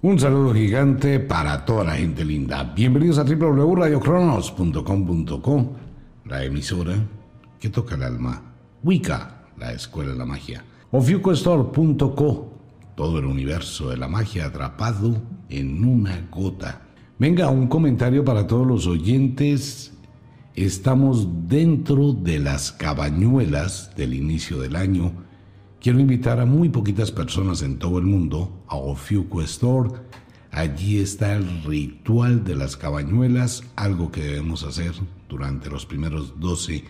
Un saludo gigante para toda la gente linda. Bienvenidos a www.radiocronos.com.co, la emisora que toca el alma. Wicca, la escuela de la magia. Ofiucostore.co, todo el universo de la magia atrapado en una gota. Venga, un comentario para todos los oyentes. Estamos dentro de las cabañuelas del inicio del año Quiero invitar a muy poquitas personas en todo el mundo a Ofiuco Store. Allí está el ritual de las cabañuelas, algo que debemos hacer durante los primeros 12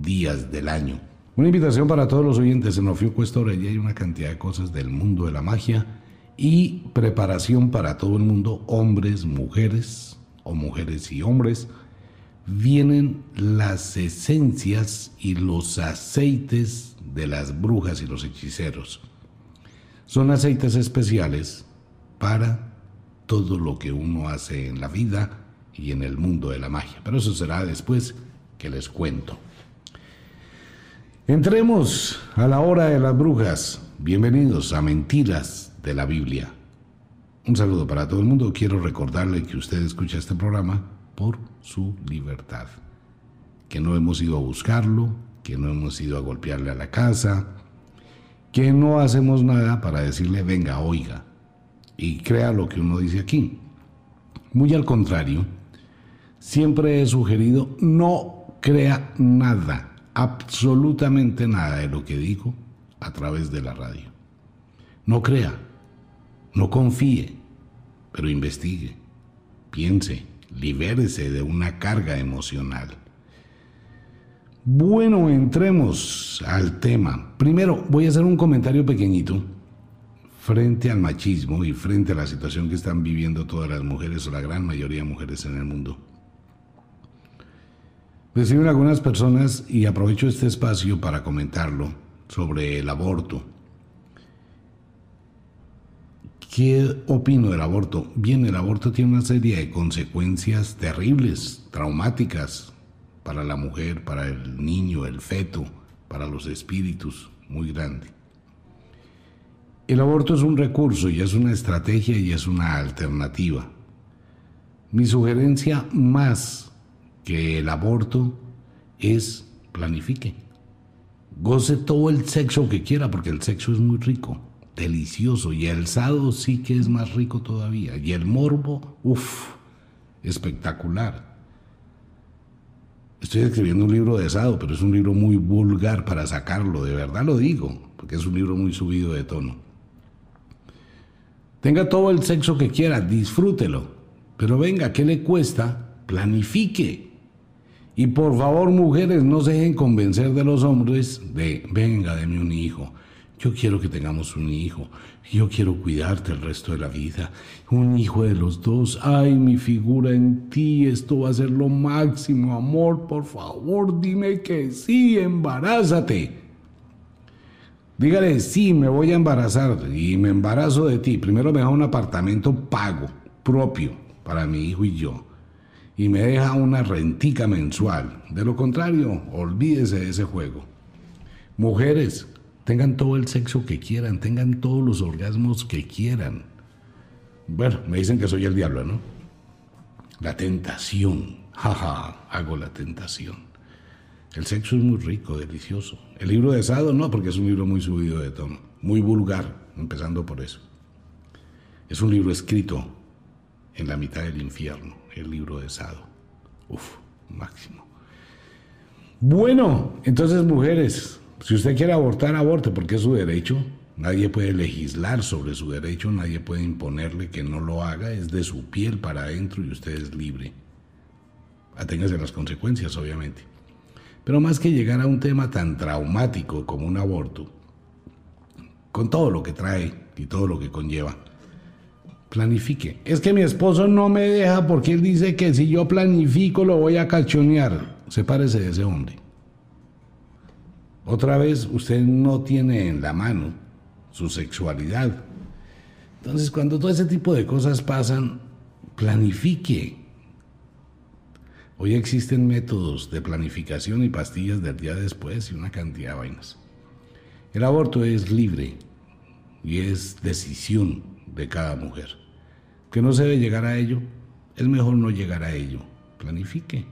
días del año. Una invitación para todos los oyentes en Ofiuco Store. Allí hay una cantidad de cosas del mundo de la magia y preparación para todo el mundo, hombres, mujeres o mujeres y hombres. Vienen las esencias y los aceites de las brujas y los hechiceros. Son aceites especiales para todo lo que uno hace en la vida y en el mundo de la magia. Pero eso será después que les cuento. Entremos a la hora de las brujas. Bienvenidos a Mentiras de la Biblia. Un saludo para todo el mundo. Quiero recordarle que usted escucha este programa por su libertad. Que no hemos ido a buscarlo, que no hemos ido a golpearle a la casa, que no hacemos nada para decirle, venga, oiga, y crea lo que uno dice aquí. Muy al contrario, siempre he sugerido, no crea nada, absolutamente nada de lo que digo a través de la radio. No crea, no confíe, pero investigue, piense, libérese de una carga emocional. Bueno, entremos al tema. Primero, voy a hacer un comentario pequeño frente al machismo y frente a la situación que están viviendo todas las mujeres o la gran mayoría de mujeres en el mundo. Reciben algunas personas y aprovecho este espacio para comentarlo sobre el aborto. ¿Qué opino del aborto? Bien, el aborto tiene una serie de consecuencias terribles, traumáticas, para la mujer, para el niño, el feto, para los espíritus, muy grande. El aborto es un recurso y es una estrategia y es una alternativa. Mi sugerencia más que el aborto es planifique. Goce todo el sexo que quiera porque el sexo es muy rico, delicioso y el sado sí que es más rico todavía y el morbo, uff, espectacular. Estoy escribiendo un libro de asado, pero es un libro muy vulgar para sacarlo, de verdad lo digo, porque es un libro muy subido de tono. Tenga todo el sexo que quiera, disfrútelo, pero venga, ¿qué le cuesta? Planifique. Y por favor, mujeres, no se dejen convencer de los hombres de, venga, deme un hijo. Yo quiero que tengamos un hijo. Yo quiero cuidarte el resto de la vida. Un hijo de los dos. Ay, mi figura en ti. Esto va a ser lo máximo, amor. Por favor, dime que sí. Embarázate. Dígale, sí, me voy a embarazar y me embarazo de ti. Primero me deja un apartamento pago, propio, para mi hijo y yo. Y me deja una rentica mensual. De lo contrario, olvídese de ese juego. Mujeres, Tengan todo el sexo que quieran, tengan todos los orgasmos que quieran. Bueno, me dicen que soy el diablo, ¿no? La tentación. Jaja, hago la tentación. El sexo es muy rico, delicioso. El libro de Sado no, porque es un libro muy subido de tono, muy vulgar, empezando por eso. Es un libro escrito en la mitad del infierno, el libro de Sado. Uf, máximo. Bueno, entonces mujeres, si usted quiere abortar, aborte, porque es su derecho. Nadie puede legislar sobre su derecho, nadie puede imponerle que no lo haga, es de su piel para adentro y usted es libre. Aténgase las consecuencias, obviamente. Pero más que llegar a un tema tan traumático como un aborto, con todo lo que trae y todo lo que conlleva, planifique. Es que mi esposo no me deja porque él dice que si yo planifico lo voy a cachonear. Sepárese de ese hombre. Otra vez, usted no tiene en la mano su sexualidad. Entonces, cuando todo ese tipo de cosas pasan, planifique. Hoy existen métodos de planificación y pastillas del día después y una cantidad de vainas. El aborto es libre y es decisión de cada mujer. que no se debe llegar a ello, es mejor no llegar a ello. Planifique.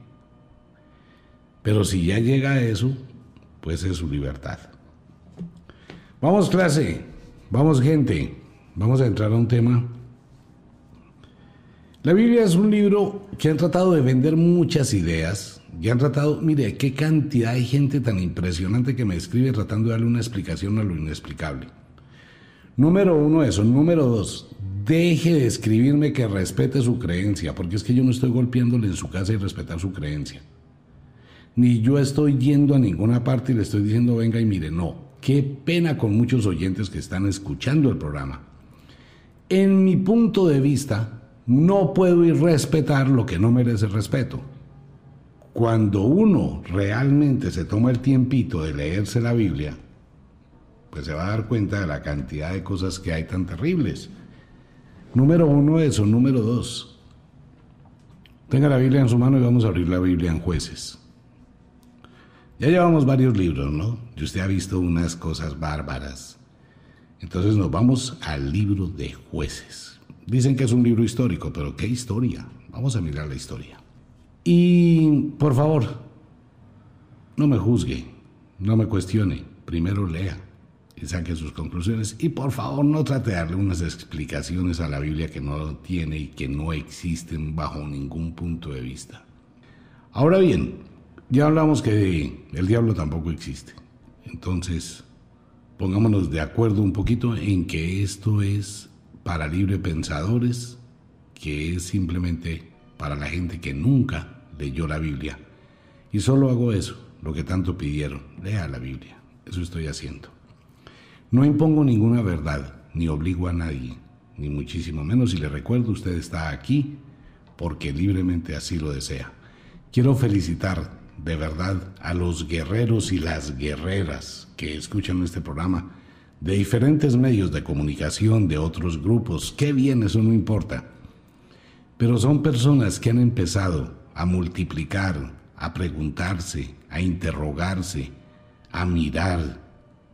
Pero si ya llega a eso, pues es su libertad. Vamos clase, vamos gente, vamos a entrar a un tema. La Biblia es un libro que han tratado de vender muchas ideas y han tratado, mire, qué cantidad de gente tan impresionante que me escribe tratando de darle una explicación a lo inexplicable. Número uno, eso. Número dos, deje de escribirme que respete su creencia, porque es que yo no estoy golpeándole en su casa y respetar su creencia. Ni yo estoy yendo a ninguna parte y le estoy diciendo venga y mire, no. Qué pena con muchos oyentes que están escuchando el programa. En mi punto de vista, no puedo ir respetar lo que no merece respeto. Cuando uno realmente se toma el tiempito de leerse la Biblia, pues se va a dar cuenta de la cantidad de cosas que hay tan terribles. Número uno, eso. Número dos, tenga la Biblia en su mano y vamos a abrir la Biblia en jueces. Ya llevamos varios libros, ¿no? Y usted ha visto unas cosas bárbaras. Entonces nos vamos al libro de jueces. Dicen que es un libro histórico, pero ¿qué historia? Vamos a mirar la historia. Y por favor, no me juzgue, no me cuestione, primero lea y saque sus conclusiones. Y por favor, no trate de darle unas explicaciones a la Biblia que no tiene y que no existen bajo ningún punto de vista. Ahora bien, ya hablamos que el diablo tampoco existe. Entonces, pongámonos de acuerdo un poquito en que esto es para libre pensadores, que es simplemente para la gente que nunca leyó la Biblia. Y solo hago eso, lo que tanto pidieron, lea la Biblia. Eso estoy haciendo. No impongo ninguna verdad, ni obligo a nadie, ni muchísimo menos. Y le recuerdo, usted está aquí porque libremente así lo desea. Quiero felicitar de verdad a los guerreros y las guerreras que escuchan este programa de diferentes medios de comunicación, de otros grupos. Qué bien, eso no importa. Pero son personas que han empezado a multiplicar, a preguntarse, a interrogarse, a mirar,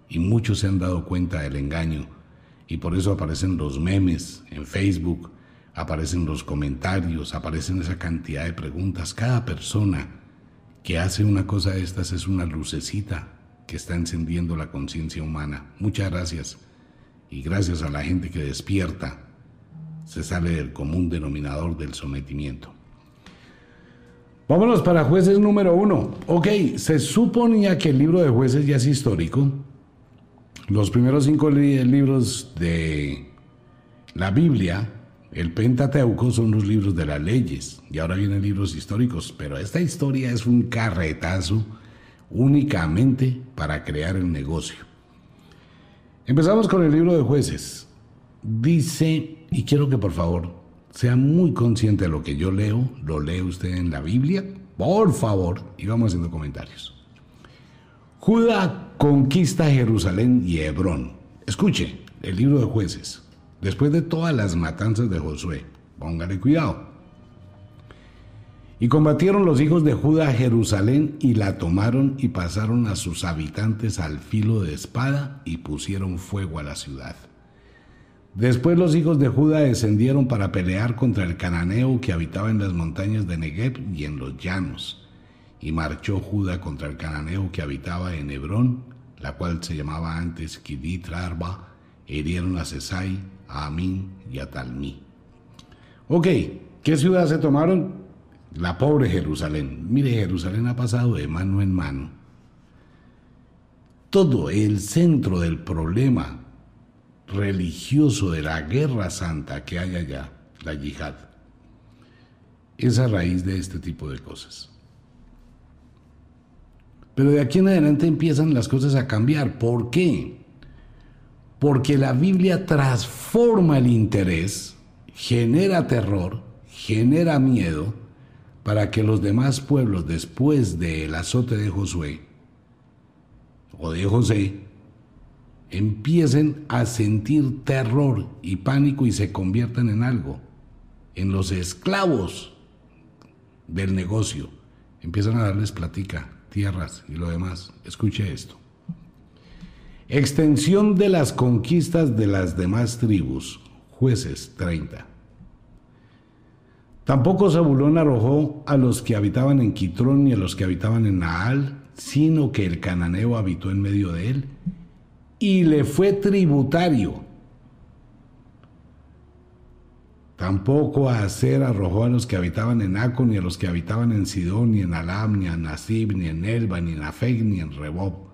y muchos se han dado cuenta del engaño y por eso aparecen los memes en Facebook, aparecen los comentarios, aparecen esa cantidad de preguntas. Cada persona que hace una cosa de estas es una lucecita que está encendiendo la conciencia humana. Muchas gracias. Y gracias a la gente que despierta, se sale del común denominador del sometimiento. Vámonos para jueces número uno. Ok, se suponía que el libro de jueces ya es histórico, los primeros cinco libros de la Biblia, el Pentateuco, son los libros de las leyes y ahora vienen libros históricos, pero esta historia es un carretazo únicamente para crear el negocio. Empezamos con el libro de jueces. Dice, y quiero que por favor sea muy consciente de lo que yo leo, lo lee usted en la Biblia, por favor, y vamos haciendo comentarios. Judá conquista Jerusalén y Hebrón. Escuche el libro de jueces. Después de todas las matanzas de Josué, póngale cuidado. Y combatieron los hijos de Judá a Jerusalén y la tomaron y pasaron a sus habitantes al filo de espada y pusieron fuego a la ciudad. Después los hijos de Judá descendieron para pelear contra el cananeo que habitaba en las montañas de Negev y en los llanos y marchó Judá contra el cananeo que habitaba en Hebrón, la cual se llamaba antes Kidit Arba, hirieron a Sesai, a Amín y a Talmí. Ok, ¿qué ciudad se tomaron? La pobre Jerusalén. Mire, Jerusalén ha pasado de mano en mano. Todo el centro del problema religioso de la guerra santa que hay allá, la yihad, es a raíz de este tipo de cosas. Pero de aquí en adelante empiezan las cosas a cambiar. ¿Por qué? Porque la Biblia transforma el interés, genera terror, genera miedo, para que los demás pueblos, después del azote de Josué o de José, empiecen a sentir terror y pánico y se conviertan en algo, en los esclavos del negocio. Empiezan a darles platica, tierras y lo demás. Escuche esto. Extensión de las conquistas de las demás tribus. Jueces 30. Tampoco Zabulón arrojó a los que habitaban en Quitrón ni a los que habitaban en Naal, sino que el cananeo habitó en medio de él y le fue tributario. Tampoco a arrojó a los que habitaban en Aco, ni a los que habitaban en Sidón, ni en Alam, ni en Nasib, ni en Elba, ni en Afeg, ni en Rebob.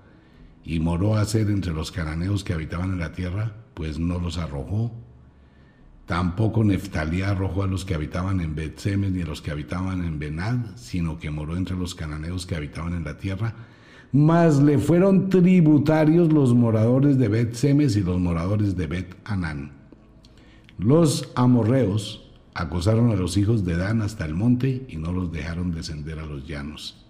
Y moró Aser entre los cananeos que habitaban en la tierra, pues no los arrojó. Tampoco Neftalí arrojó a los que habitaban en Bet-Semes ni a los que habitaban en Benad, sino que moró entre los cananeos que habitaban en la tierra. Mas le fueron tributarios los moradores de Bet-Semes y los moradores de Bet-Anán. Los amorreos acosaron a los hijos de Dan hasta el monte y no los dejaron descender a los llanos.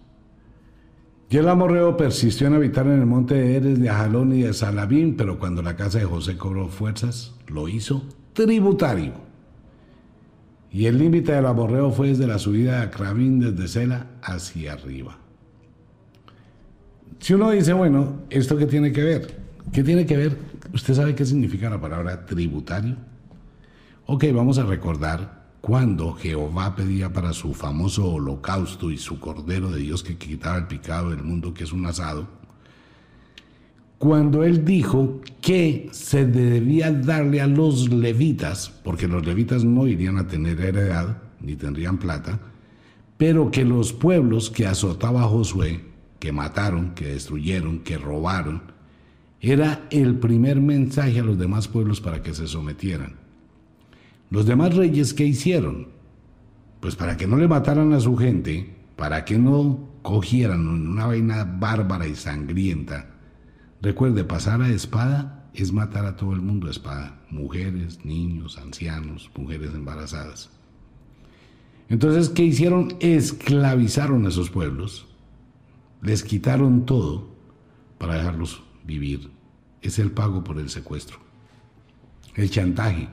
Y el amorreo persistió en habitar en el monte de Eres, de Ajalón y de Salabín, pero cuando la casa de José cobró fuerzas, lo hizo tributario. Y el límite del amorreo fue desde la subida de Acrabín, desde Sela hacia arriba. Si uno dice, bueno, ¿esto qué tiene que ver? ¿Qué tiene que ver? ¿Usted sabe qué significa la palabra tributario? Ok, vamos a recordar cuando Jehová pedía para su famoso holocausto y su cordero de Dios que quitaba el picado del mundo, que es un asado, cuando él dijo que se debía darle a los levitas, porque los levitas no irían a tener heredad, ni tendrían plata, pero que los pueblos que azotaba Josué, que mataron, que destruyeron, que robaron, era el primer mensaje a los demás pueblos para que se sometieran. Los demás reyes, ¿qué hicieron? Pues para que no le mataran a su gente, para que no cogieran una vaina bárbara y sangrienta, Recuerde, pasar a espada es matar a todo el mundo a espada, mujeres, niños, ancianos, mujeres embarazadas. Entonces, ¿qué hicieron? Esclavizaron a esos pueblos, les quitaron todo para dejarlos vivir. Es el pago por el secuestro. El chantaje,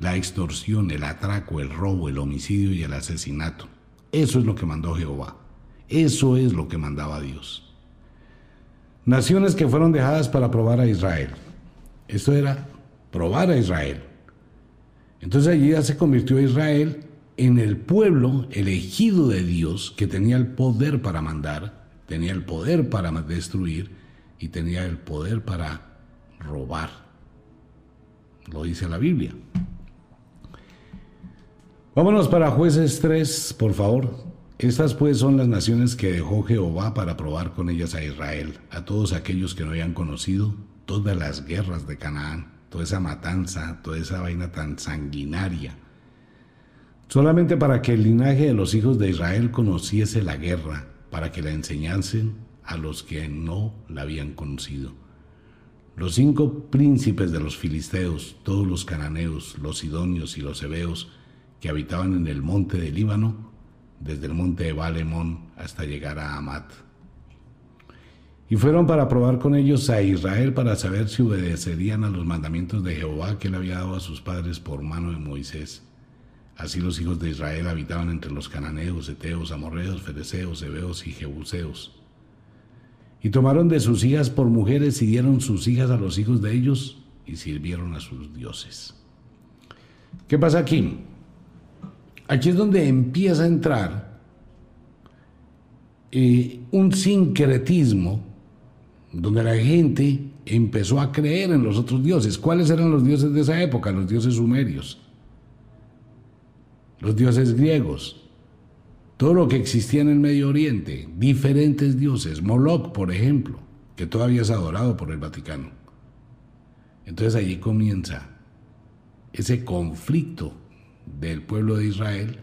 la extorsión, el atraco, el robo, el homicidio y el asesinato. Eso es lo que mandó Jehová. Eso es lo que mandaba Dios. Naciones que fueron dejadas para probar a Israel. Esto era probar a Israel. Entonces allí ya se convirtió Israel en el pueblo elegido de Dios que tenía el poder para mandar, tenía el poder para destruir y tenía el poder para robar. Lo dice la Biblia. Vámonos para jueces 3, por favor. Estas pues son las naciones que dejó Jehová para probar con ellas a Israel, a todos aquellos que no habían conocido todas las guerras de Canaán, toda esa matanza, toda esa vaina tan sanguinaria, solamente para que el linaje de los hijos de Israel conociese la guerra, para que la enseñasen a los que no la habían conocido. Los cinco príncipes de los filisteos, todos los cananeos, los sidonios y los hebeos que habitaban en el monte del Líbano, desde el monte de Balemón hasta llegar a Amat. Y fueron para probar con ellos a Israel para saber si obedecerían a los mandamientos de Jehová que él había dado a sus padres por mano de Moisés. Así los hijos de Israel habitaban entre los cananeos, eteos, amorreos, fereceos, hebeos y jebuseos. Y tomaron de sus hijas por mujeres y dieron sus hijas a los hijos de ellos y sirvieron a sus dioses. ¿Qué pasa aquí? Aquí es donde empieza a entrar eh, un sincretismo, donde la gente empezó a creer en los otros dioses. ¿Cuáles eran los dioses de esa época? Los dioses sumerios, los dioses griegos, todo lo que existía en el Medio Oriente, diferentes dioses, Moloch, por ejemplo, que todavía es adorado por el Vaticano. Entonces allí comienza ese conflicto del pueblo de Israel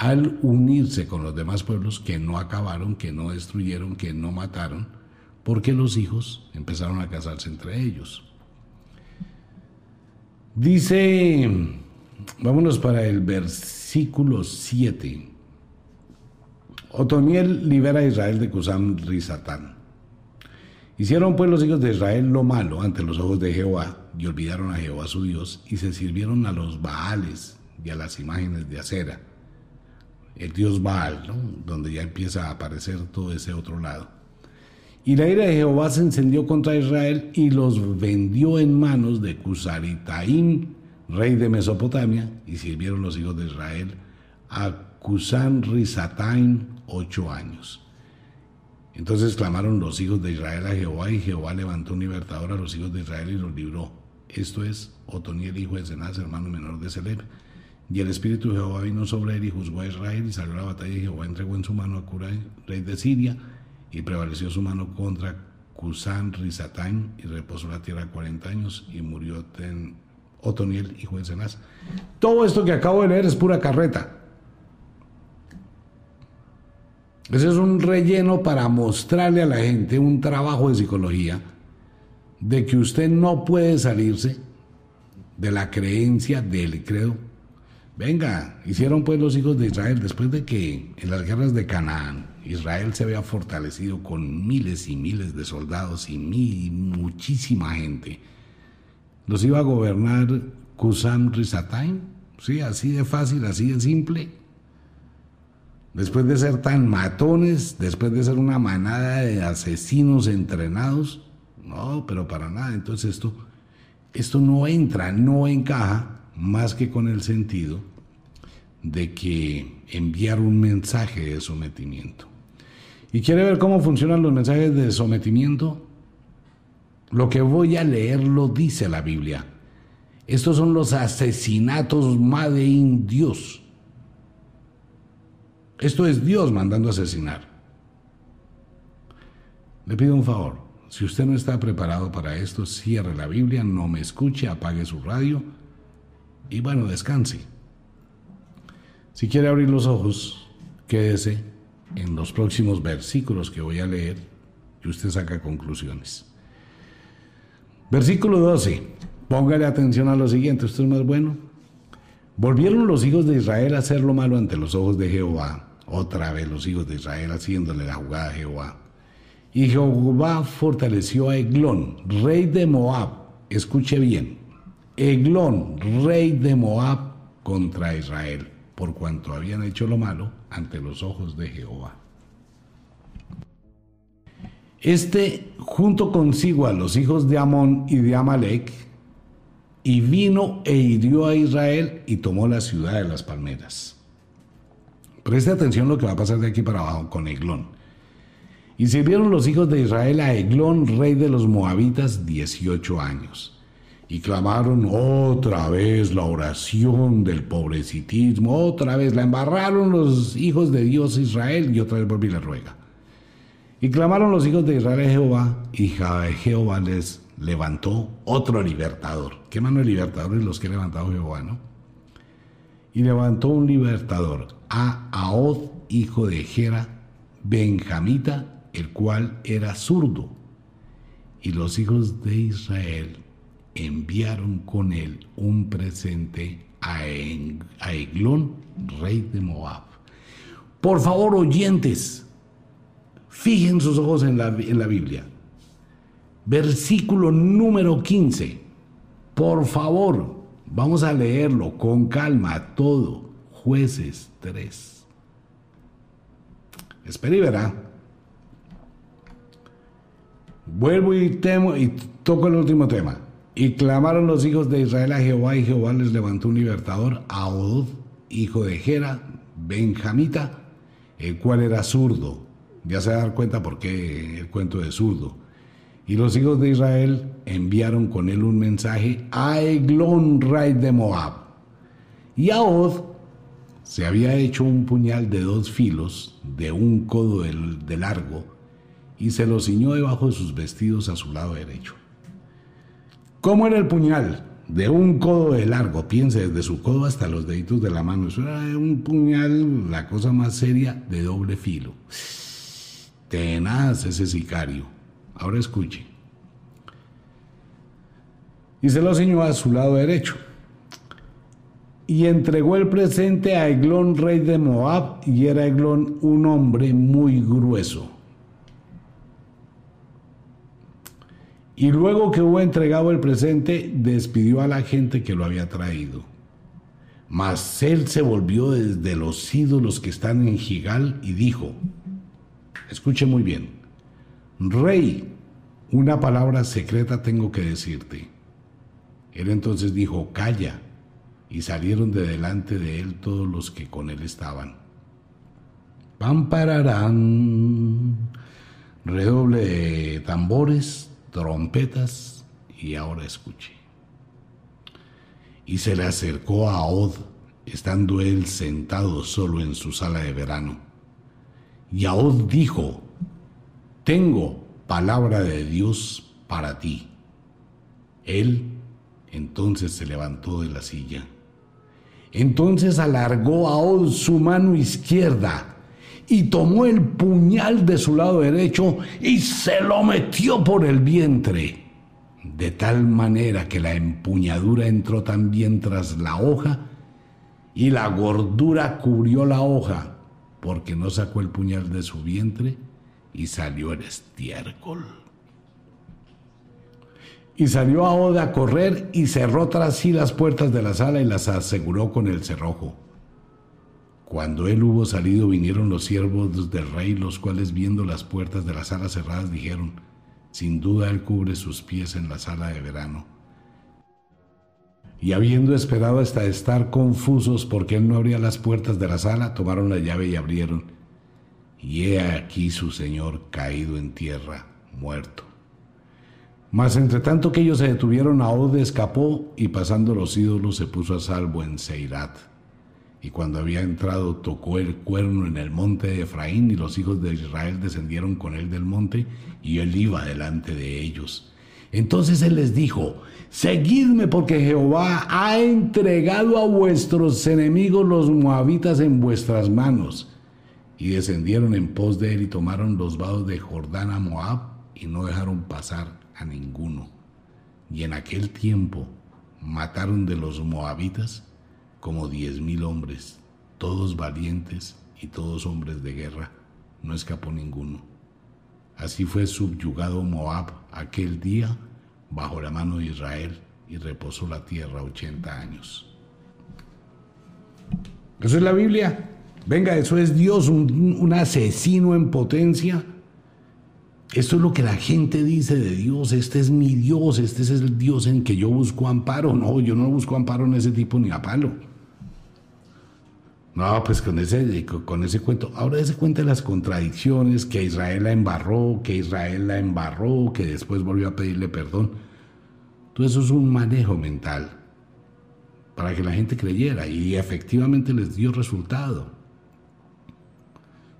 al unirse con los demás pueblos que no acabaron, que no destruyeron, que no mataron, porque los hijos empezaron a casarse entre ellos. Dice, vámonos para el versículo 7. Otoniel libera a Israel de Cusam Rizatán. Hicieron pues los hijos de Israel lo malo ante los ojos de Jehová y olvidaron a Jehová su Dios y se sirvieron a los Baales y a las imágenes de acera. El dios Baal, donde ya empieza a aparecer todo ese otro lado. Y la ira de Jehová se encendió contra Israel y los vendió en manos de Cusaritaim, rey de Mesopotamia, y sirvieron los hijos de Israel a Kusan Rizataim ocho años. Entonces clamaron los hijos de Israel a Jehová y Jehová levantó un libertador a los hijos de Israel y los libró. Esto es Otoniel, hijo de Zenaz, hermano menor de Seleb. Y el Espíritu de Jehová vino sobre él y juzgó a Israel y salió a la batalla y Jehová entregó en su mano a Curay, rey de Siria, y prevaleció su mano contra Cusán Rizataim y reposó la tierra cuarenta años y murió Otoniel, hijo de Zenaz. Todo esto que acabo de leer es pura carreta. Ese es un relleno para mostrarle a la gente un trabajo de psicología de que usted no puede salirse de la creencia del credo. Venga, hicieron pues los hijos de Israel después de que en las guerras de Canaán Israel se había fortalecido con miles y miles de soldados y muchísima gente. Los iba a gobernar Kusam Rizataim, sí, así de fácil, así de simple. Después de ser tan matones, después de ser una manada de asesinos entrenados, no, pero para nada. Entonces esto, esto no entra, no encaja más que con el sentido de que enviar un mensaje de sometimiento. ¿Y quiere ver cómo funcionan los mensajes de sometimiento? Lo que voy a leer lo dice la Biblia. Estos son los asesinatos Made in Dios. Esto es Dios mandando asesinar. Le pido un favor. Si usted no está preparado para esto, cierre la Biblia, no me escuche, apague su radio y bueno, descanse. Si quiere abrir los ojos, quédese en los próximos versículos que voy a leer y usted saca conclusiones. Versículo 12. Póngale atención a lo siguiente, esto es más bueno. Volvieron los hijos de Israel a hacer lo malo ante los ojos de Jehová otra vez los hijos de Israel haciéndole la jugada a Jehová. Y Jehová fortaleció a Eglón, rey de Moab. Escuche bien. Eglón, rey de Moab, contra Israel, por cuanto habían hecho lo malo ante los ojos de Jehová. Este junto consigo a los hijos de Amón y de Amalek, y vino e hirió a Israel y tomó la ciudad de las palmeras. Preste atención lo que va a pasar de aquí para abajo con Eglón. Y sirvieron los hijos de Israel a Eglón, rey de los moabitas, 18 años. Y clamaron otra vez la oración del pobrecitismo, otra vez la embarraron los hijos de Dios Israel y otra vez volví la ruega. Y clamaron los hijos de Israel a Jehová, y Jehová les levantó otro libertador. ¿Qué mano de libertadores los que ha levantado Jehová, no? Y levantó un libertador, a Ahod, hijo de Gera, benjamita, el cual era zurdo. Y los hijos de Israel enviaron con él un presente a, Eglón, rey de Moab. Por favor, oyentes, fijen sus ojos en la, en la Biblia. Versículo número 15. Por favor, vamos a leerlo con calma todo. Jueces 3. Espera y verá. Vuelvo y temo y toco el último tema. Y clamaron los hijos de Israel a Jehová y Jehová les levantó un libertador, a Odud, hijo de Gera, benjamita, el cual era zurdo. Ya se dar cuenta por qué el cuento de zurdo. Y los hijos de Israel enviaron con él un mensaje a Eglón, rey de Moab. Y a se había hecho un puñal de dos filos, de un codo de largo, y se lo ciñó debajo de sus vestidos a su lado derecho. ¿Cómo era el puñal? De un codo de largo, piense, desde su codo hasta los deditos de la mano. Eso era un puñal, la cosa más seria, de doble filo. Tenaz ese sicario. Ahora escuche. Y se lo ciñó a su lado derecho y entregó el presente a Eglón, rey de Moab, y era Eglón un hombre muy grueso. Y luego que hubo entregado el presente, despidió a la gente que lo había traído. Mas él se volvió desde los ídolos que están en Gigal y dijo, escuche muy bien, Rey, una palabra secreta tengo que decirte. Él entonces dijo, calla y salieron de delante de él todos los que con él estaban. Pampararán, redoble de tambores, trompetas, y ahora escuche. Y se le acercó a Od, estando él sentado solo en su sala de verano. Y Od dijo, tengo palabra de Dios para ti. Él entonces se levantó de la silla entonces alargó a su mano izquierda y tomó el puñal de su lado derecho y se lo metió por el vientre, de tal manera que la empuñadura entró también tras la hoja y la gordura cubrió la hoja, porque no sacó el puñal de su vientre y salió el estiércol. Y salió a Oda a correr y cerró tras sí las puertas de la sala y las aseguró con el cerrojo. Cuando él hubo salido vinieron los siervos del rey, los cuales viendo las puertas de la sala cerradas dijeron, sin duda él cubre sus pies en la sala de verano. Y habiendo esperado hasta estar confusos porque él no abría las puertas de la sala, tomaron la llave y abrieron. Y he aquí su señor caído en tierra, muerto. Mas entre tanto que ellos se detuvieron, Ahode escapó y pasando los ídolos se puso a salvo en Seirat. Y cuando había entrado tocó el cuerno en el monte de Efraín y los hijos de Israel descendieron con él del monte y él iba delante de ellos. Entonces él les dijo, seguidme porque Jehová ha entregado a vuestros enemigos los moabitas en vuestras manos. Y descendieron en pos de él y tomaron los vados de Jordán a Moab y no dejaron pasar a ninguno. Y en aquel tiempo mataron de los moabitas como diez mil hombres, todos valientes y todos hombres de guerra, no escapó ninguno. Así fue subyugado Moab aquel día bajo la mano de Israel y reposó la tierra ochenta años. Eso es la Biblia. Venga, eso es Dios, un, un asesino en potencia esto es lo que la gente dice de Dios, este es mi Dios, este es el Dios en que yo busco amparo. No, yo no busco amparo en ese tipo ni a palo. No, pues con ese, con ese cuento. Ahora ese cuenta de las contradicciones, que Israel la embarró, que Israel la embarró, que después volvió a pedirle perdón. Todo eso es un manejo mental para que la gente creyera y efectivamente les dio resultado.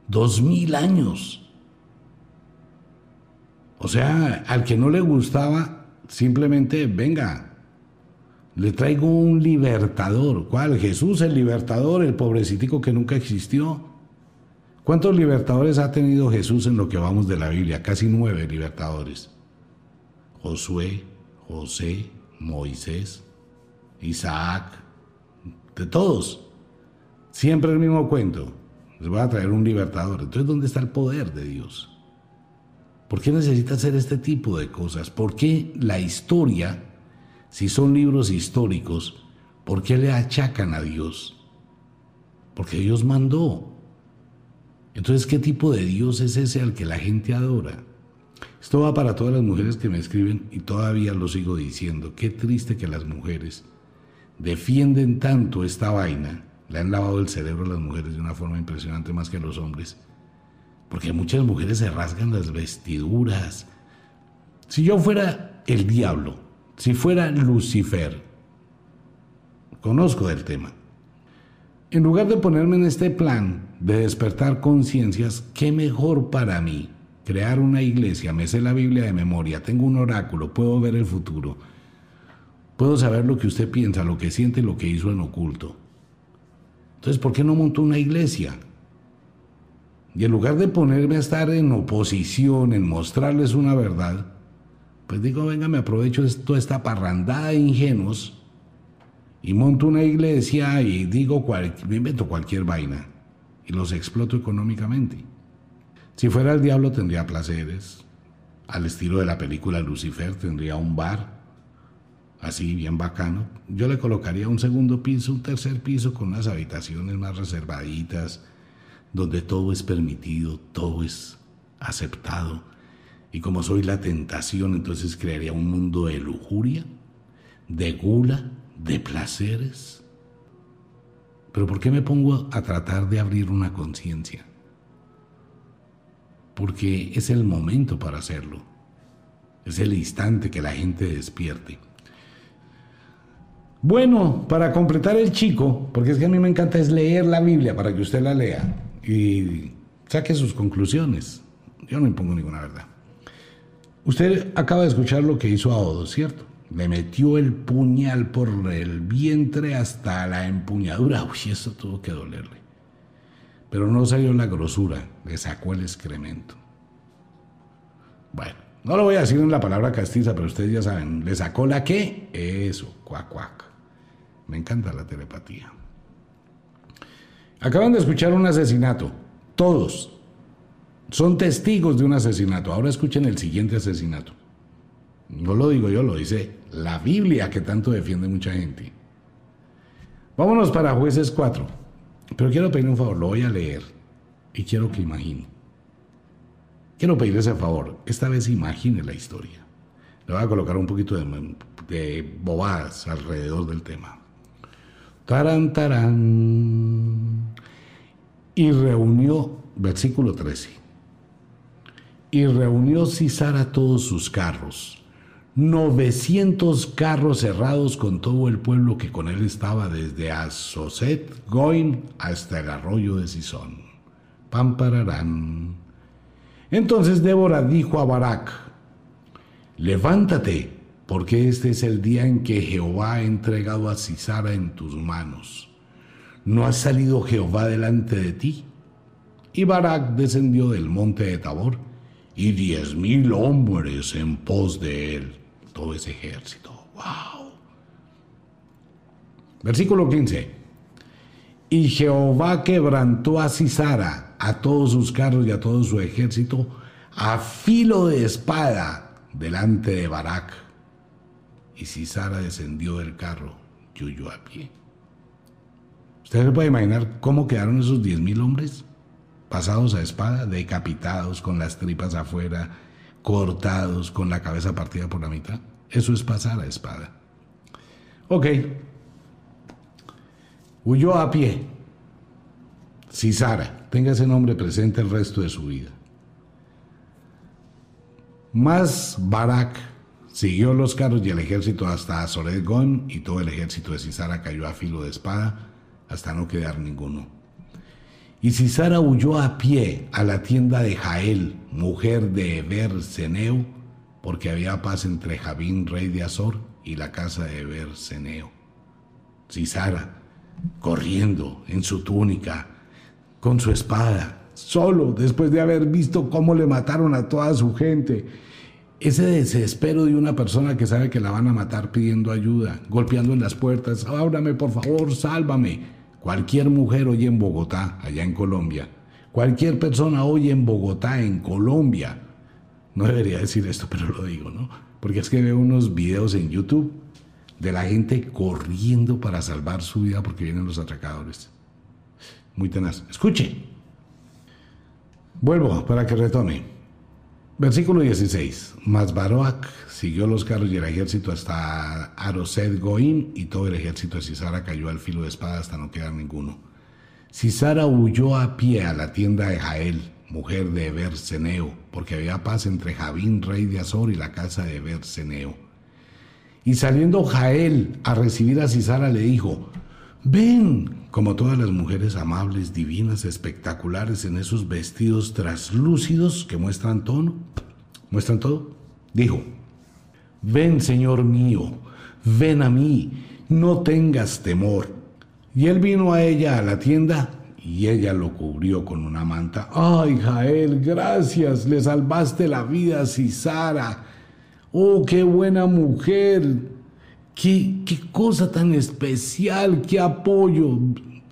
Dos mil años o sea, al que no le gustaba, simplemente venga, le traigo un libertador. ¿Cuál? Jesús el libertador, el pobrecitico que nunca existió. ¿Cuántos libertadores ha tenido Jesús en lo que vamos de la Biblia? Casi nueve libertadores. Josué, José, Moisés, Isaac, de todos. Siempre el mismo cuento. Les voy a traer un libertador. Entonces, ¿dónde está el poder de Dios? ¿Por qué necesita hacer este tipo de cosas? ¿Por qué la historia, si son libros históricos, por qué le achacan a Dios? Porque Dios mandó. Entonces, ¿qué tipo de Dios es ese al que la gente adora? Esto va para todas las mujeres que me escriben y todavía lo sigo diciendo. Qué triste que las mujeres defienden tanto esta vaina. Le han lavado el cerebro a las mujeres de una forma impresionante más que a los hombres porque muchas mujeres se rasgan las vestiduras. Si yo fuera el diablo, si fuera Lucifer, conozco del tema. En lugar de ponerme en este plan de despertar conciencias, ¿qué mejor para mí? Crear una iglesia, me sé la Biblia de memoria, tengo un oráculo, puedo ver el futuro, puedo saber lo que usted piensa, lo que siente, lo que hizo en oculto. Entonces, ¿por qué no monto una iglesia? Y en lugar de ponerme a estar en oposición, en mostrarles una verdad, pues digo, venga, me aprovecho toda esta parrandada de ingenuos y monto una iglesia y digo, me invento cualquier vaina y los exploto económicamente. Si fuera el diablo tendría placeres, al estilo de la película Lucifer tendría un bar, así bien bacano. Yo le colocaría un segundo piso, un tercer piso con unas habitaciones más reservaditas, donde todo es permitido, todo es aceptado. Y como soy la tentación, entonces crearía un mundo de lujuria, de gula, de placeres, Pero ¿por qué me pongo a tratar de abrir una conciencia? Porque es el momento para hacerlo. Es el instante que la gente despierte. Bueno, para completar el chico, porque es que a mí me encanta es leer la Biblia para que usted la lea y saque sus conclusiones. Yo no impongo ninguna verdad. Usted acaba de escuchar lo que hizo a Odo, ¿cierto? Le metió el puñal por el vientre hasta la empuñadura. Uy, eso tuvo que dolerle. Pero no salió la grosura, le sacó el excremento. Bueno, no lo voy a decir en la palabra castiza, pero ustedes ya saben, ¿le sacó la qué? Eso, cuac, cuac. Me encanta la telepatía. Acaban de escuchar un asesinato. Todos son testigos de un asesinato. Ahora escuchen el siguiente asesinato. No lo digo yo, lo dice la Biblia que tanto defiende mucha gente. Vámonos para jueces 4. Pero quiero pedir un favor, lo voy a leer y quiero que imagine. Quiero pedirle ese favor, esta vez imagine la historia. Le voy a colocar un poquito de, de bobadas alrededor del tema. Tarán, tarán. Y reunió, versículo 13. Y reunió Cisara todos sus carros, 900 carros cerrados con todo el pueblo que con él estaba desde Azoset, Goin hasta el arroyo de Sison. Pampararán. Entonces Débora dijo a Barak, levántate, porque este es el día en que Jehová ha entregado a Cisara en tus manos. ¿No ha salido Jehová delante de ti? Y Barak descendió del monte de Tabor, y diez mil hombres en pos de él, todo ese ejército. ¡Wow! Versículo 15. Y Jehová quebrantó a Cisara, a todos sus carros y a todo su ejército, a filo de espada delante de Barak y si Sara descendió del carro y a pie. ¿Usted se puede imaginar cómo quedaron esos diez mil hombres? Pasados a espada, decapitados, con las tripas afuera, cortados, con la cabeza partida por la mitad. Eso es pasar a espada. Ok. Huyó a pie. Sara tenga ese nombre presente el resto de su vida. Más Barak Siguió los carros y el ejército hasta Azoret y todo el ejército de Cisara cayó a filo de espada hasta no quedar ninguno. Y Cisara huyó a pie a la tienda de Jael, mujer de Eber Seneo, porque había paz entre Javín, rey de Azor, y la casa de Eber Seneo. Cisara, corriendo en su túnica, con su espada, solo después de haber visto cómo le mataron a toda su gente, ese desespero de una persona que sabe que la van a matar pidiendo ayuda, golpeando en las puertas, ábrame por favor, sálvame. Cualquier mujer hoy en Bogotá, allá en Colombia, cualquier persona hoy en Bogotá, en Colombia, no debería decir esto, pero lo digo, ¿no? Porque es que veo unos videos en YouTube de la gente corriendo para salvar su vida porque vienen los atracadores. Muy tenaz. Escuche. Vuelvo para que retome. Versículo 16. Mas Baroac siguió los carros y el ejército hasta Aroset Goim y todo el ejército de Cisara cayó al filo de espada hasta no quedar ninguno. Cisara huyó a pie a la tienda de Jael, mujer de Eber-Seneo, porque había paz entre Javín, rey de Azor, y la casa de Eber-Seneo. Y saliendo Jael a recibir a Cisara le dijo, ven, como todas las mujeres amables, divinas, espectaculares en esos vestidos traslúcidos que muestran tono, muestran todo, dijo, ven Señor mío, ven a mí, no tengas temor. Y él vino a ella a la tienda y ella lo cubrió con una manta. Ay, Jael, gracias, le salvaste la vida a Cisara. Oh, qué buena mujer. Qué, cosa tan especial, qué apoyo,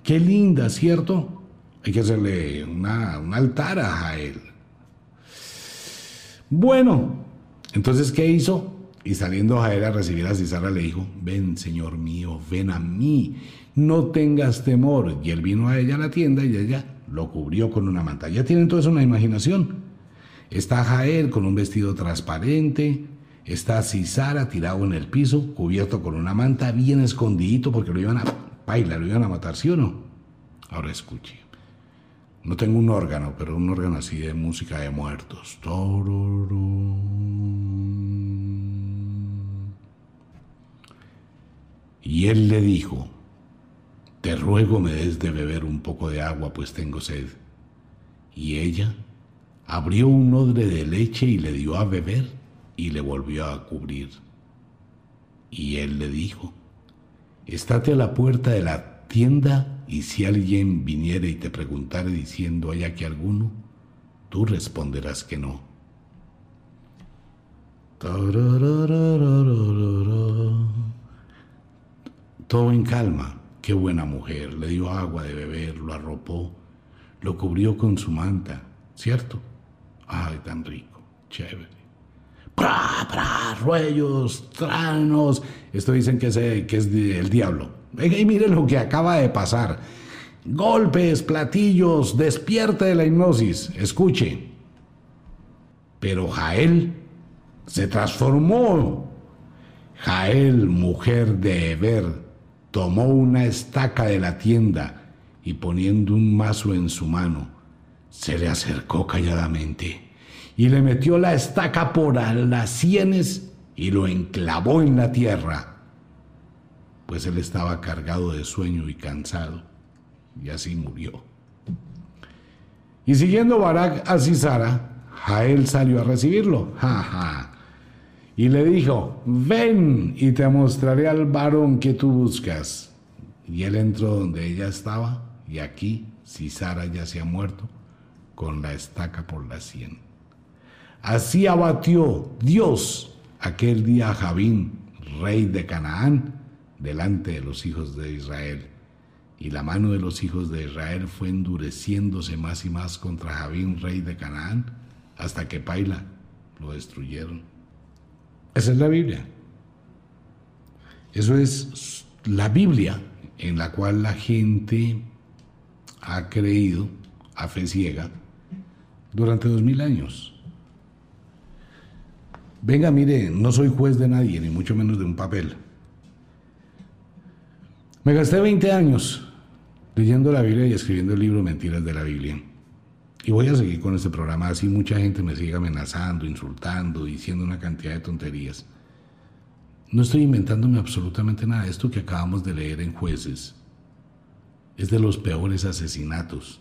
qué linda, ¿cierto? Hay que hacerle una, un altar a Jael. Bueno, entonces, ¿qué hizo? Y saliendo Jael a recibir a Cisara le dijo, ven, Señor mío, ven a mí, no tengas temor. Y él vino a ella a la tienda y ella lo cubrió con una manta. Ya tienen todos una imaginación. Está Jael con un vestido transparente, Está Cisara tirado en el piso, cubierto con una manta, bien escondidito porque lo iban a bailar, lo iban a matar, ¿sí o no? Ahora escuche. No tengo un órgano, pero un órgano así de música de muertos. Y él le dijo, te ruego me des de beber un poco de agua, pues tengo sed. Y ella abrió un odre de leche y le dio a beber y le volvió a cubrir. Y él le dijo, estate a la puerta de la tienda y si alguien viniera y te preguntare diciendo, ¿hay aquí alguno? Tú responderás que no. Todo en calma. Qué buena mujer. Le dio agua de beber, lo arropó, lo cubrió con su manta. ¿Cierto? Ay, tan rico. Chévere. ¡Pra, pra! Ruellos, tranos. Esto dicen que es, que es el diablo. Y mire lo que acaba de pasar. Golpes, platillos, despierte de la hipnosis. Escuche. Pero Jael se transformó. Jael, mujer de Eber, tomó una estaca de la tienda y poniendo un mazo en su mano, se le acercó calladamente y le metió la estaca por las sienes y lo enclavó en la tierra, pues él estaba cargado de sueño y cansado, y así murió. Y siguiendo Barak a Cisara, Jael salió a recibirlo. Ja, ja y le dijo, ven y te mostraré al varón que tú buscas. Y él entró donde ella estaba, y aquí, si Sara ya se ha muerto, con la estaca por la sien. Así abatió Dios aquel día a Javín, rey de Canaán, delante de los hijos de Israel. Y la mano de los hijos de Israel fue endureciéndose más y más contra Javín, rey de Canaán, hasta que Paila lo destruyeron. Esa es la Biblia. Eso es la Biblia en la cual la gente ha creído a fe ciega durante dos mil años. Venga, mire, no soy juez de nadie, ni mucho menos de un papel. Me gasté 20 años leyendo la Biblia y escribiendo el libro Mentiras de la Biblia. Y voy a seguir con este programa, así mucha gente me sigue amenazando, insultando, diciendo una cantidad de tonterías. No estoy inventándome absolutamente nada. Esto que acabamos de leer en jueces es de los peores asesinatos.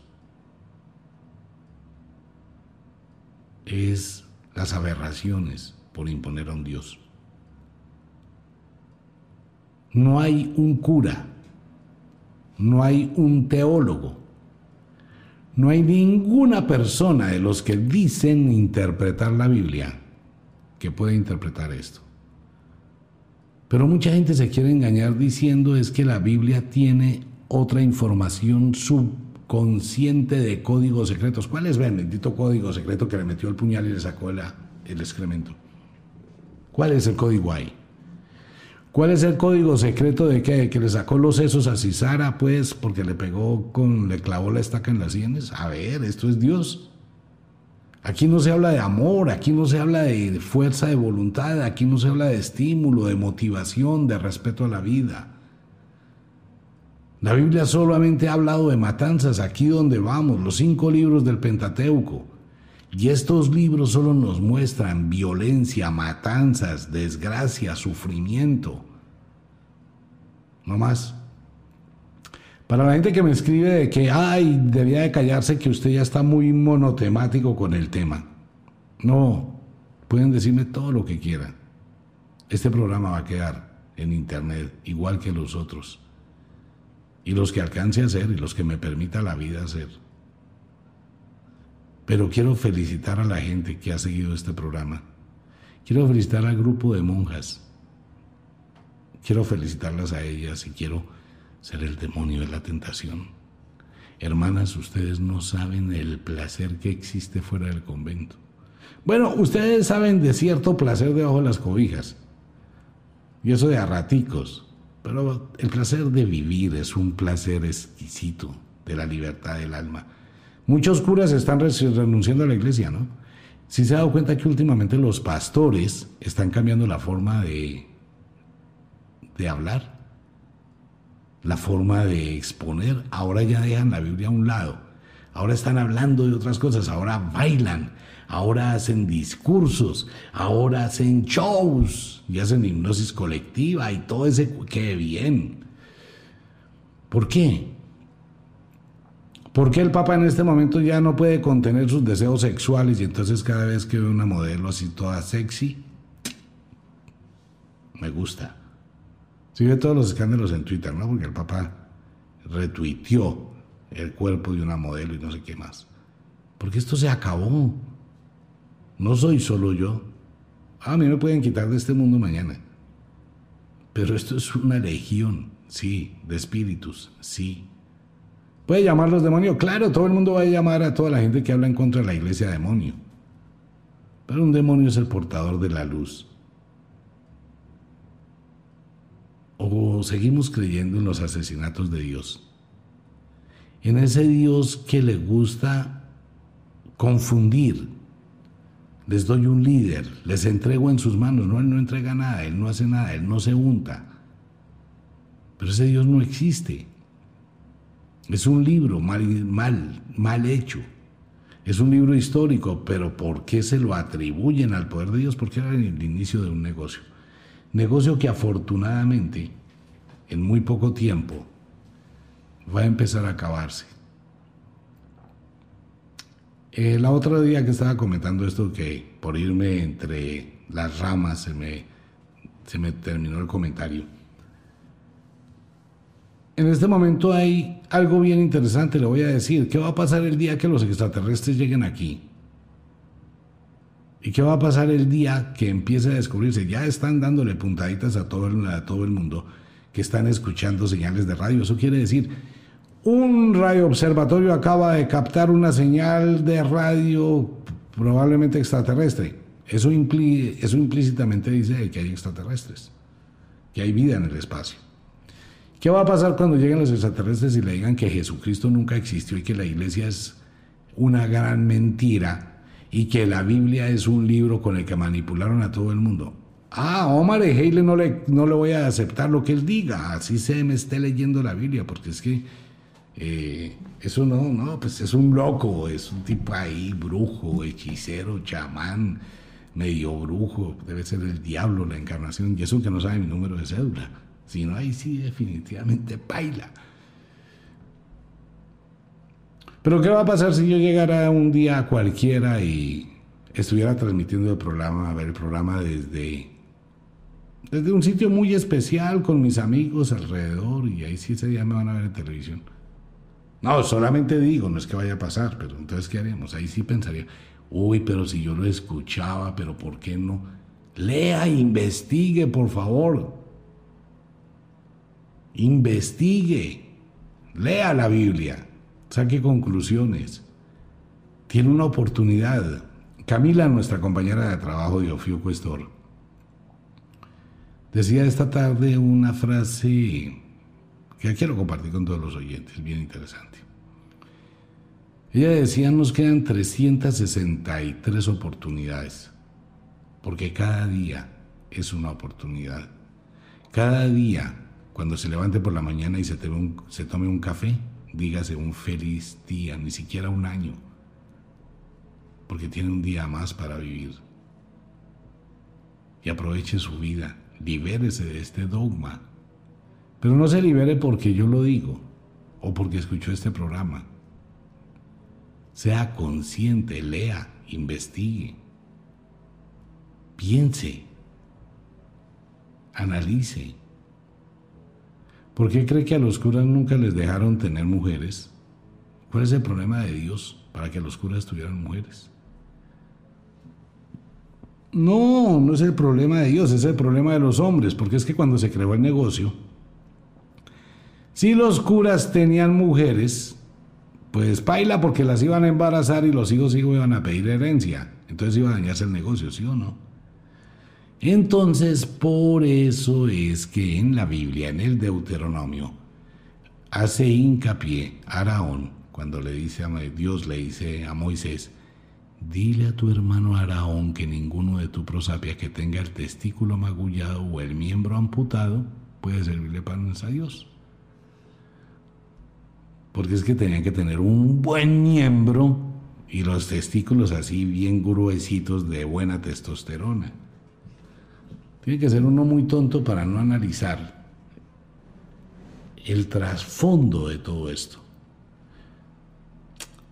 Es las aberraciones por imponer a un Dios. No hay un cura, no hay un teólogo, no hay ninguna persona de los que dicen interpretar la Biblia que pueda interpretar esto. Pero mucha gente se quiere engañar diciendo es que la Biblia tiene otra información subconsciente de códigos secretos. ¿Cuál es bendito código secreto que le metió el puñal y le sacó el excremento? ¿Cuál es el código ahí? ¿Cuál es el código secreto de que, que le sacó los sesos a Cisara, pues, porque le pegó con, le clavó la estaca en las sienes? A ver, esto es Dios. Aquí no se habla de amor, aquí no se habla de fuerza de voluntad, aquí no se habla de estímulo, de motivación, de respeto a la vida. La Biblia solamente ha hablado de matanzas, aquí donde vamos, los cinco libros del Pentateuco. Y estos libros solo nos muestran violencia, matanzas, desgracia, sufrimiento. No más. Para la gente que me escribe de que, ay, debía de callarse que usted ya está muy monotemático con el tema. No, pueden decirme todo lo que quieran. Este programa va a quedar en internet igual que los otros. Y los que alcance a hacer y los que me permita la vida hacer. Pero quiero felicitar a la gente que ha seguido este programa. Quiero felicitar al grupo de monjas. Quiero felicitarlas a ellas y quiero ser el demonio de la tentación. Hermanas, ustedes no saben el placer que existe fuera del convento. Bueno, ustedes saben de cierto placer debajo de las cobijas. Y eso de a. Pero el placer de vivir es un placer exquisito de la libertad del alma. Muchos curas están renunciando a la iglesia, ¿no? Si se ha dado cuenta que últimamente los pastores están cambiando la forma de, de hablar. la forma de exponer. Ahora ya dejan la Biblia a un lado. Ahora están hablando de otras cosas. Ahora bailan. Ahora hacen discursos. Ahora hacen shows. Y hacen hipnosis colectiva y todo ese... ¡Qué bien! ¿Por qué? ¿Por qué el Papa en este momento ya no puede contener sus deseos sexuales y entonces cada vez que ve una modelo así toda sexy, me gusta? Sigue todos los escándalos en Twitter, ¿no? Porque el Papa retuiteó el cuerpo de una modelo y no sé qué más. Porque esto se acabó. No soy solo yo. Ah, a mí me pueden quitar de este mundo mañana. Pero esto es una legión, sí, de espíritus, sí. ¿Puede llamarlos demonios? Claro, todo el mundo va a llamar a toda la gente que habla en contra de la iglesia demonio. Pero un demonio es el portador de la luz. o seguimos creyendo en los asesinatos de Dios. En ese Dios que le gusta confundir. Les doy un líder, les entrego en sus manos. No, Él no entrega nada, Él no hace nada, Él no se unta. Pero ese Dios no existe. Es un libro mal, mal, mal hecho. Es un libro histórico, pero ¿por qué se lo atribuyen al poder de Dios? Porque era el inicio de un negocio. Negocio que afortunadamente en muy poco tiempo va a empezar a acabarse. Eh, otro día que estaba comentando esto, que por irme entre las ramas se me, se me terminó el comentario. En este momento hay algo bien interesante, le voy a decir. ¿Qué va a pasar el día que los extraterrestres lleguen aquí? ¿Y qué va a pasar el día que empiece a descubrirse? Ya están dándole puntaditas a todo, a todo el mundo que están escuchando señales de radio. Eso quiere decir, un radio observatorio acaba de captar una señal de radio probablemente extraterrestre. Eso, eso implícitamente dice que hay extraterrestres, que hay vida en el espacio. ¿Qué va a pasar cuando lleguen los extraterrestres y le digan que Jesucristo nunca existió y que la iglesia es una gran mentira y que la Biblia es un libro con el que manipularon a todo el mundo. Ah, Omar Heile no le, no le voy a aceptar lo que él diga, así se me esté leyendo la Biblia, porque es que eh, eso no, no, pues es un loco, es un tipo ahí, brujo, hechicero, chamán, medio brujo, debe ser el diablo la encarnación, y eso que no sabe mi número de cédula, si no, ahí sí definitivamente baila. Pero ¿qué va a pasar si yo llegara un día cualquiera y estuviera transmitiendo el programa, a ver el programa desde, desde un sitio muy especial con mis amigos alrededor y ahí sí ese día me van a ver en televisión? No, solamente digo, no es que vaya a pasar, pero entonces ¿qué haríamos? Ahí sí pensaría, uy, pero si yo lo escuchaba, pero ¿por qué no? Lea, investigue, por favor. Investigue. Lea la Biblia saque conclusiones. Tiene una oportunidad. Camila, nuestra compañera de trabajo de Ofio Cuestor, decía esta tarde una frase que quiero compartir con todos los oyentes, bien interesante. Ella decía, nos quedan 363 oportunidades, porque cada día es una oportunidad. Cada día, cuando se levante por la mañana y se, se tome un café, dígase un feliz día, ni siquiera un año, porque tiene un día más para vivir. Y aproveche su vida, libérese de este dogma. Pero no se libere porque yo lo digo o porque escuchó este programa. Sea consciente, lea, investigue, piense, analice. ¿Por qué cree que a los curas nunca les dejaron tener mujeres? ¿Cuál es el problema de Dios para que los curas tuvieran mujeres? No, no es el problema de Dios, es el problema de los hombres, porque es que cuando se creó el negocio, si los curas tenían mujeres, pues paila porque las iban a embarazar y los hijos iban a pedir herencia, entonces iba a dañarse el negocio, ¿sí o no? Entonces, por eso es que en la Biblia, en el Deuteronomio, hace hincapié Araón cuando le dice a Dios le dice a Moisés, dile a tu hermano Araón que ninguno de tu prosapia que tenga el testículo magullado o el miembro amputado puede servirle panes a Dios. porque es que tenían que tener un buen miembro y los testículos así bien gruesitos de buena testosterona. Tiene que ser uno muy tonto para no analizar el trasfondo de todo esto.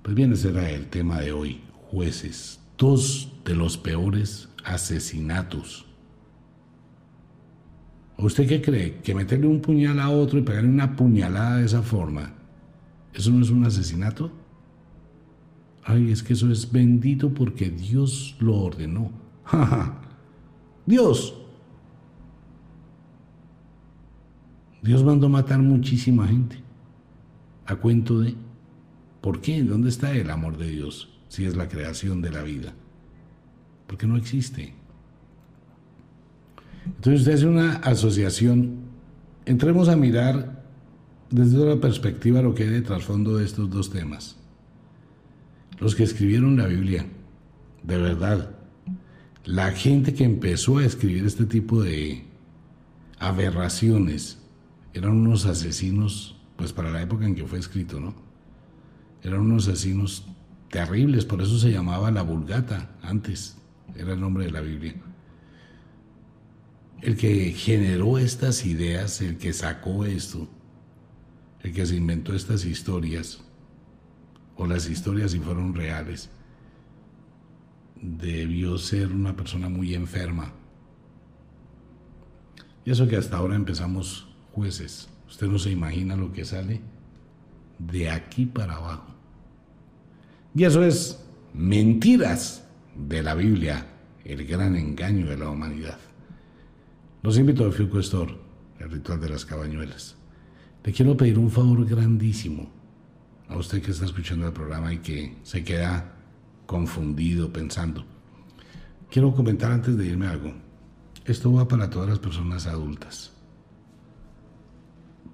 Pues bien, ese era el tema de hoy, jueces, dos de los peores asesinatos. ¿Usted qué cree? ¿Que meterle un puñal a otro y pegarle una puñalada de esa forma, eso no es un asesinato? Ay, es que eso es bendito porque Dios lo ordenó. Dios. Dios mandó matar muchísima gente. A cuento de... ¿Por qué? ¿Dónde está el amor de Dios si es la creación de la vida? Porque no existe. Entonces usted hace una asociación. Entremos a mirar desde otra perspectiva lo que hay de trasfondo de estos dos temas los que escribieron la Biblia, de verdad, la gente que empezó a escribir este tipo de aberraciones, eran unos asesinos, pues para la época en que fue escrito, ¿no? Eran unos asesinos terribles, por eso se llamaba la Vulgata antes, era el nombre de la Biblia. El que generó estas ideas, el que sacó esto, el que se inventó estas historias, o las historias si fueron reales, debió ser una persona muy enferma. Y eso que hasta ahora empezamos jueces. Usted no se imagina lo que sale de aquí para abajo. Y eso es mentiras de la Biblia, el gran engaño de la humanidad. Los invito a Fiuco Store, el ritual de las cabañuelas. Le quiero pedir un favor grandísimo a usted que está escuchando el programa y que se queda confundido pensando. Quiero comentar antes de irme algo. Esto va para todas las personas adultas.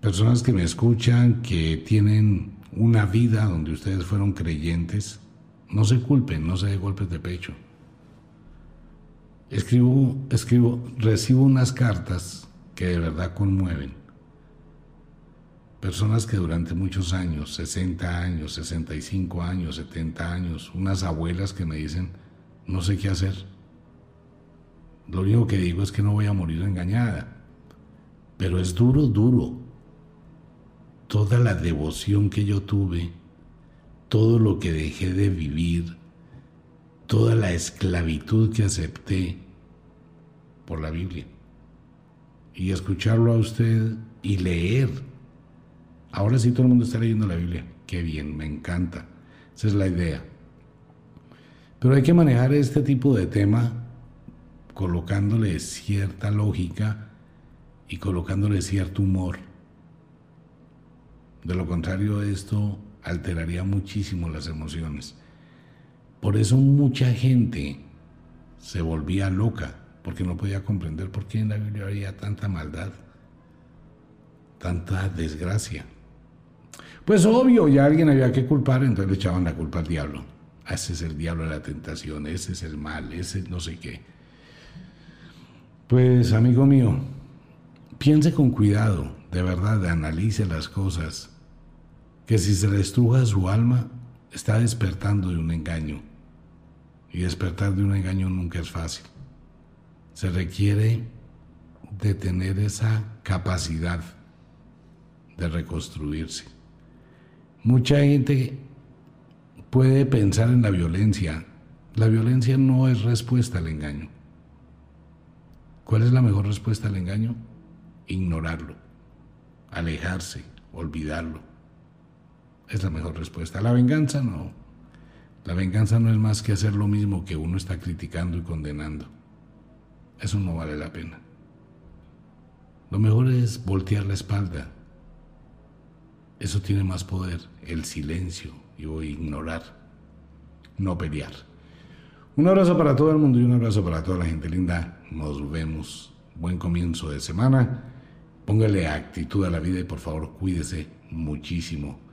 Personas que me escuchan, que tienen una vida donde ustedes fueron creyentes, no se culpen, no se dé golpes de pecho. Escribo, escribo, recibo unas cartas que de verdad conmueven personas que durante muchos años, 60 años, 65 años, 70 años, unas abuelas que me dicen, no sé qué hacer. Lo único que digo es que no voy a morir engañada. Pero es duro, duro. Toda la devoción que yo tuve, todo lo que dejé de vivir, toda la esclavitud que acepté por la Biblia. Y escucharlo a usted y leer Ahora sí todo el mundo está leyendo la Biblia. Qué bien, me encanta. Esa es la idea. Pero hay que manejar este tipo de tema colocándole cierta lógica y colocándole cierto humor. De lo contrario, esto alteraría muchísimo las emociones. Por eso mucha gente se volvía loca, porque no podía comprender por qué en la Biblia había tanta maldad, tanta desgracia. Pues obvio, ya alguien había que culpar, entonces le echaban la culpa al diablo. Ese es el diablo de la tentación, ese es el mal, ese no sé qué. Pues amigo mío, piense con cuidado, de verdad, analice las cosas, que si se le estruja su alma, está despertando de un engaño. Y despertar de un engaño nunca es fácil. Se requiere de tener esa capacidad de reconstruirse. Mucha gente puede pensar en la violencia. La violencia no es respuesta al engaño. ¿Cuál es la mejor respuesta al engaño? Ignorarlo, alejarse, olvidarlo. Es la mejor respuesta. La venganza no. La venganza no es más que hacer lo mismo que uno está criticando y condenando. Eso no vale la pena. Lo mejor es voltear la espalda, eso tiene más poder, el silencio y ignorar, no pelear. Un abrazo para todo el mundo y un abrazo para toda la gente linda. Nos vemos. Buen comienzo de semana. Póngale actitud a la vida y por favor cuídese muchísimo.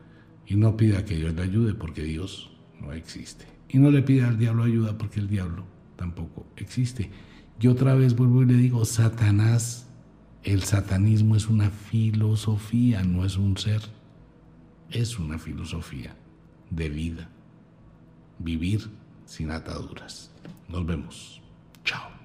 Y no pida que Dios le ayude porque Dios no existe. Y no le pida al diablo ayuda porque el diablo tampoco existe. Y otra vez vuelvo y le digo, Satanás, el satanismo es una filosofía, no es un ser es una filosofía de vida. Vivir sin ataduras. Nos vemos. Chao.